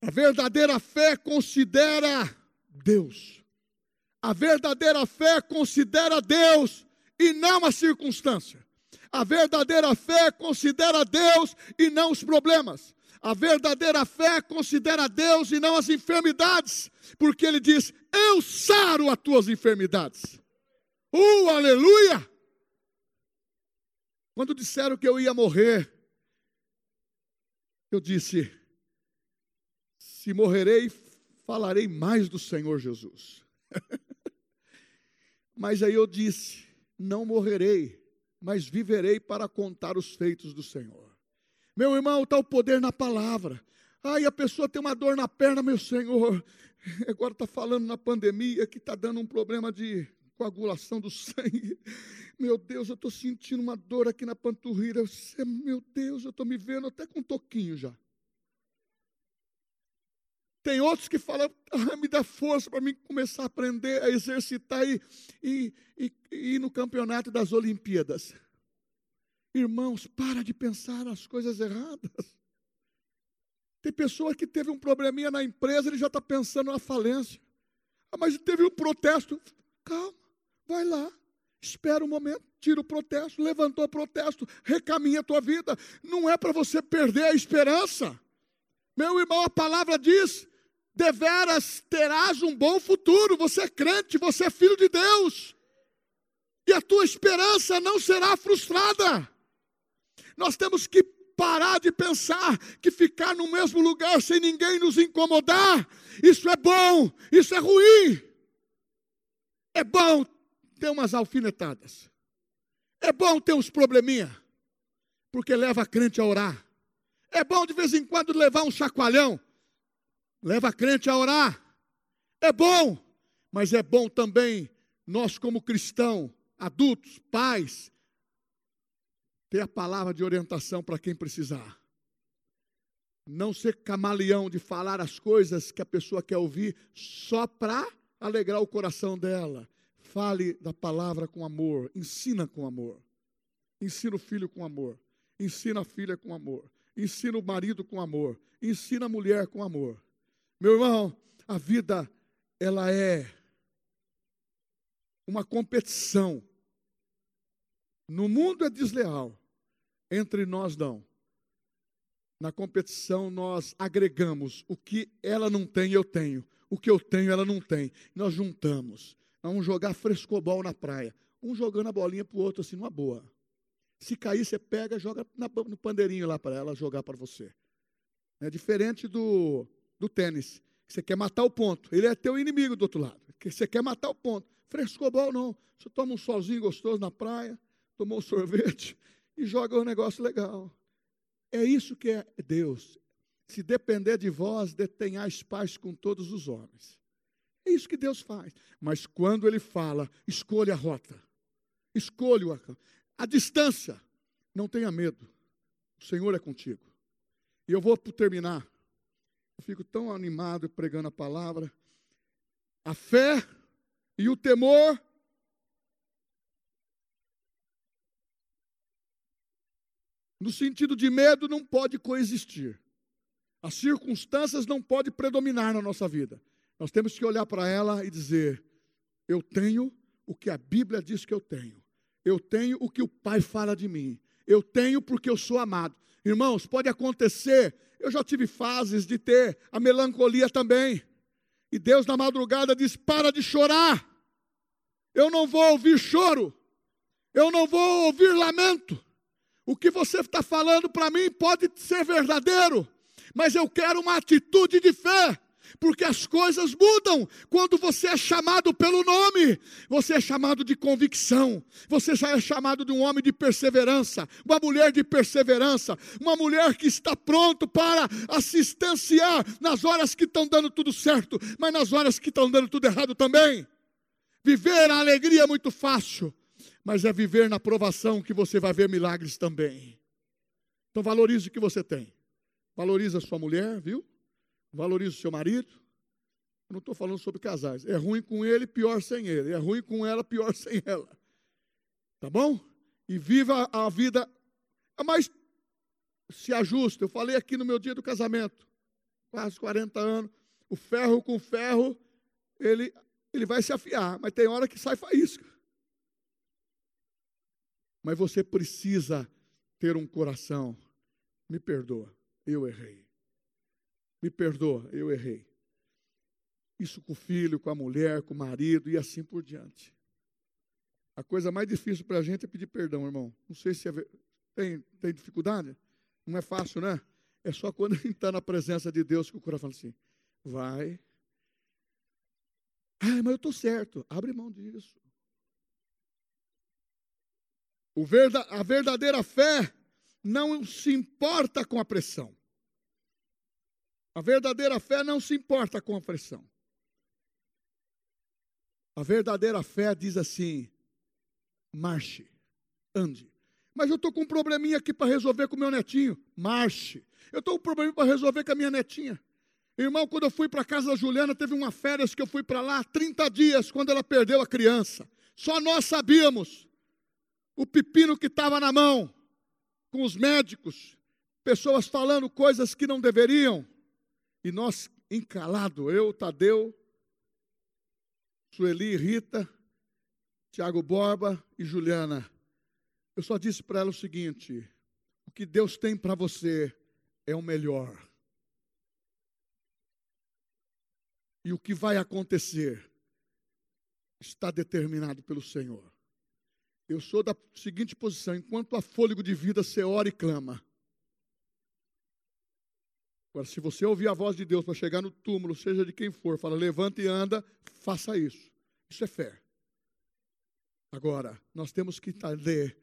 A verdadeira fé considera Deus. A verdadeira fé considera Deus e não a circunstância. A verdadeira fé considera Deus e não os problemas. A verdadeira fé considera Deus e não as enfermidades, porque ele diz: Eu saro as tuas enfermidades. Uh, aleluia! Quando disseram que eu ia morrer, eu disse: Se morrerei, falarei mais do Senhor Jesus. Mas aí eu disse: Não morrerei, mas viverei para contar os feitos do Senhor. Meu irmão, está o poder na palavra. Ai, a pessoa tem uma dor na perna, meu Senhor. Agora está falando na pandemia que está dando um problema de coagulação do sangue. Meu Deus, eu estou sentindo uma dor aqui na panturrilha. Meu Deus, eu estou me vendo até com um toquinho já. Tem outros que falam, ah, me dá força para mim começar a aprender a exercitar e, e, e, ir no campeonato das Olimpíadas. Irmãos, para de pensar as coisas erradas. Tem pessoa que teve um probleminha na empresa, ele já está pensando na falência. Ah, mas teve um protesto. Calma, vai lá, espera um momento, tira o protesto, levantou o protesto, recaminha a tua vida. Não é para você perder a esperança. Meu irmão, a palavra diz: deveras terás um bom futuro. Você é crente, você é filho de Deus. E a tua esperança não será frustrada. Nós temos que parar de pensar que ficar no mesmo lugar sem ninguém nos incomodar, isso é bom, isso é ruim. É bom ter umas alfinetadas. É bom ter uns probleminha, porque leva a crente a orar. É bom de vez em quando levar um chacoalhão, leva a crente a orar. É bom, mas é bom também nós, como cristão, adultos, pais, ter a palavra de orientação para quem precisar. Não ser camaleão de falar as coisas que a pessoa quer ouvir só para alegrar o coração dela. Fale da palavra com amor, ensina com amor. Ensina o filho com amor, ensina a filha com amor, ensina o marido com amor, ensina a mulher com amor. Meu irmão, a vida, ela é uma competição. No mundo é desleal, entre nós não. Na competição, nós agregamos o que ela não tem, eu tenho. O que eu tenho, ela não tem. Nós juntamos. Vamos jogar frescobol na praia. Um jogando a bolinha para o outro, assim, numa boa. Se cair, você pega, joga no pandeirinho lá para ela jogar para você. É diferente do, do tênis. Você quer matar o ponto. Ele é teu inimigo do outro lado. Você quer matar o ponto. Frescobol não. Você toma um solzinho gostoso na praia, tomou um sorvete e joga um negócio legal. É isso que é Deus. Se depender de vós, detenhais paz com todos os homens. É isso que Deus faz. Mas quando Ele fala, escolha a rota, escolha a, a distância, não tenha medo. O Senhor é contigo. E eu vou terminar. Eu fico tão animado pregando a palavra. A fé e o temor no sentido de medo, não pode coexistir. As circunstâncias não podem predominar na nossa vida. Nós temos que olhar para ela e dizer: eu tenho o que a Bíblia diz que eu tenho. Eu tenho o que o Pai fala de mim. Eu tenho porque eu sou amado. Irmãos, pode acontecer. Eu já tive fases de ter a melancolia também. E Deus na madrugada diz: para de chorar. Eu não vou ouvir choro. Eu não vou ouvir lamento. O que você está falando para mim pode ser verdadeiro, mas eu quero uma atitude de fé, porque as coisas mudam quando você é chamado pelo nome, você é chamado de convicção, você já é chamado de um homem de perseverança, uma mulher de perseverança, uma mulher que está pronto para assistenciar nas horas que estão dando tudo certo, mas nas horas que estão dando tudo errado também. Viver a alegria é muito fácil, mas é viver na provação que você vai ver milagres também. Então valorize o que você tem. Valorize a sua mulher, viu? Valorize o seu marido. Eu não estou falando sobre casais. É ruim com ele, pior sem ele. É ruim com ela, pior sem ela. Tá bom? E viva a vida. Mas se ajusta. Eu falei aqui no meu dia do casamento, quase 40 anos. O ferro com ferro, ele, ele vai se afiar, mas tem hora que sai faísca. Mas você precisa ter um coração. Me perdoa, eu errei. Me perdoa, eu errei. Isso com o filho, com a mulher, com o marido e assim por diante. A coisa mais difícil para a gente é pedir perdão, irmão. Não sei se é, tem, tem dificuldade. Não é fácil, né? É só quando a gente está na presença de Deus que o coração fala assim: vai. Ah, mas eu estou certo. Abre mão disso a verdadeira fé não se importa com a pressão. A verdadeira fé não se importa com a pressão. A verdadeira fé diz assim: marche, ande. Mas eu estou com um probleminha aqui para resolver com meu netinho. Marche. Eu estou com um probleminha para resolver com a minha netinha. Irmão, quando eu fui para casa da Juliana, teve uma férias que eu fui para lá, 30 dias, quando ela perdeu a criança. Só nós sabíamos o pepino que estava na mão, com os médicos, pessoas falando coisas que não deveriam, e nós encalado, eu, Tadeu, Sueli, Rita, Tiago Borba e Juliana. Eu só disse para ela o seguinte: o que Deus tem para você é o melhor. E o que vai acontecer está determinado pelo Senhor. Eu sou da seguinte posição: enquanto há fôlego de vida, você ora e clama. Agora, se você ouvir a voz de Deus para chegar no túmulo, seja de quem for, fala, levanta e anda, faça isso. Isso é fé. Agora, nós temos que entender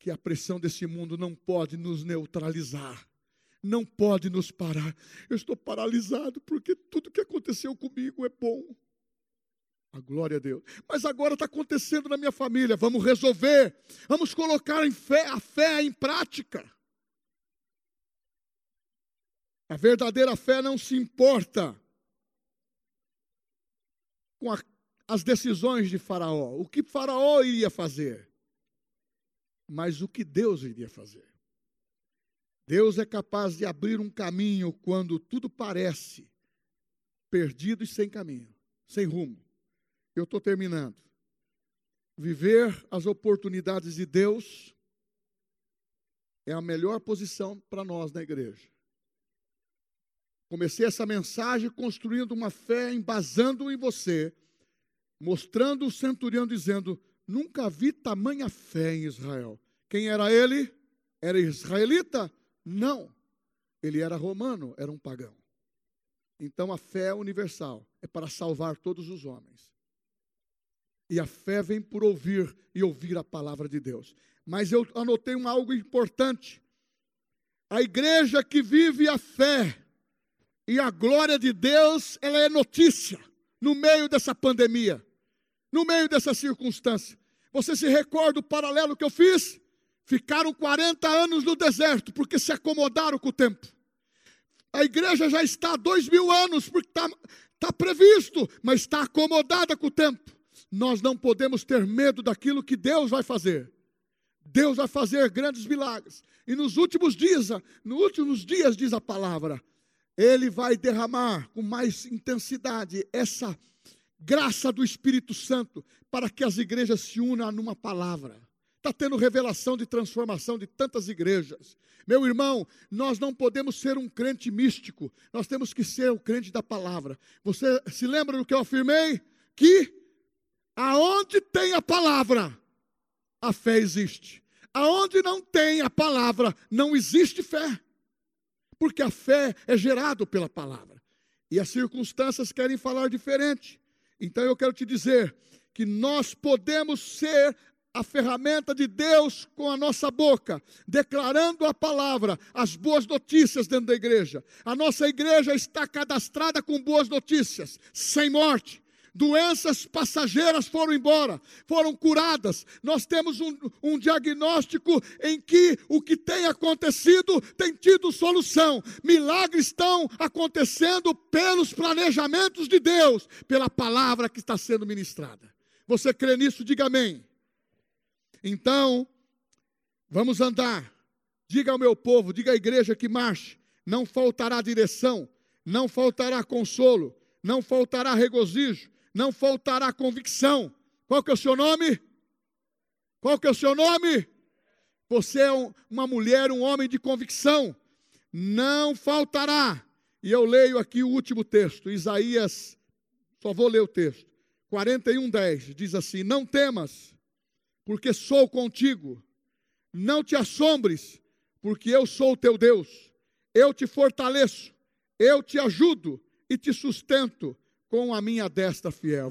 que a pressão desse mundo não pode nos neutralizar, não pode nos parar. Eu estou paralisado porque tudo que aconteceu comigo é bom. A glória a Deus. Mas agora está acontecendo na minha família. Vamos resolver. Vamos colocar fé, a fé em prática. A verdadeira fé não se importa com a, as decisões de Faraó. O que Faraó iria fazer. Mas o que Deus iria fazer. Deus é capaz de abrir um caminho quando tudo parece perdido e sem caminho, sem rumo. Eu estou terminando. Viver as oportunidades de Deus é a melhor posição para nós na igreja. Comecei essa mensagem construindo uma fé, embasando em você, mostrando o centurião dizendo: Nunca vi tamanha fé em Israel. Quem era ele? Era israelita? Não. Ele era romano, era um pagão. Então a fé é universal, é para salvar todos os homens. E a fé vem por ouvir e ouvir a palavra de Deus. Mas eu anotei um algo importante. A igreja que vive a fé e a glória de Deus, ela é notícia no meio dessa pandemia, no meio dessa circunstância. Você se recorda o paralelo que eu fiz? Ficaram 40 anos no deserto porque se acomodaram com o tempo. A igreja já está há dois mil anos porque está tá previsto, mas está acomodada com o tempo. Nós não podemos ter medo daquilo que Deus vai fazer. Deus vai fazer grandes milagres. E nos últimos dias, nos últimos dias, diz a palavra, Ele vai derramar com mais intensidade essa graça do Espírito Santo para que as igrejas se unam numa palavra. Está tendo revelação de transformação de tantas igrejas. Meu irmão, nós não podemos ser um crente místico, nós temos que ser o crente da palavra. Você se lembra do que eu afirmei? Que aonde tem a palavra, a fé existe. Aonde não tem a palavra, não existe fé. Porque a fé é gerada pela palavra. E as circunstâncias querem falar diferente. Então eu quero te dizer que nós podemos ser a ferramenta de Deus com a nossa boca, declarando a palavra, as boas notícias dentro da igreja. A nossa igreja está cadastrada com boas notícias, sem morte. Doenças passageiras foram embora, foram curadas. Nós temos um, um diagnóstico em que o que tem acontecido tem tido solução. Milagres estão acontecendo pelos planejamentos de Deus, pela palavra que está sendo ministrada. Você crê nisso? Diga amém. Então, vamos andar. Diga ao meu povo, diga à igreja que marche. Não faltará direção, não faltará consolo, não faltará regozijo, não faltará convicção. Qual que é o seu nome? Qual que é o seu nome? Você é um, uma mulher, um homem de convicção. Não faltará. E eu leio aqui o último texto, Isaías, só vou ler o texto. 41, 10, diz assim: Não temas, porque sou contigo. Não te assombres, porque eu sou o teu Deus. Eu te fortaleço, eu te ajudo e te sustento com a minha destra fiel.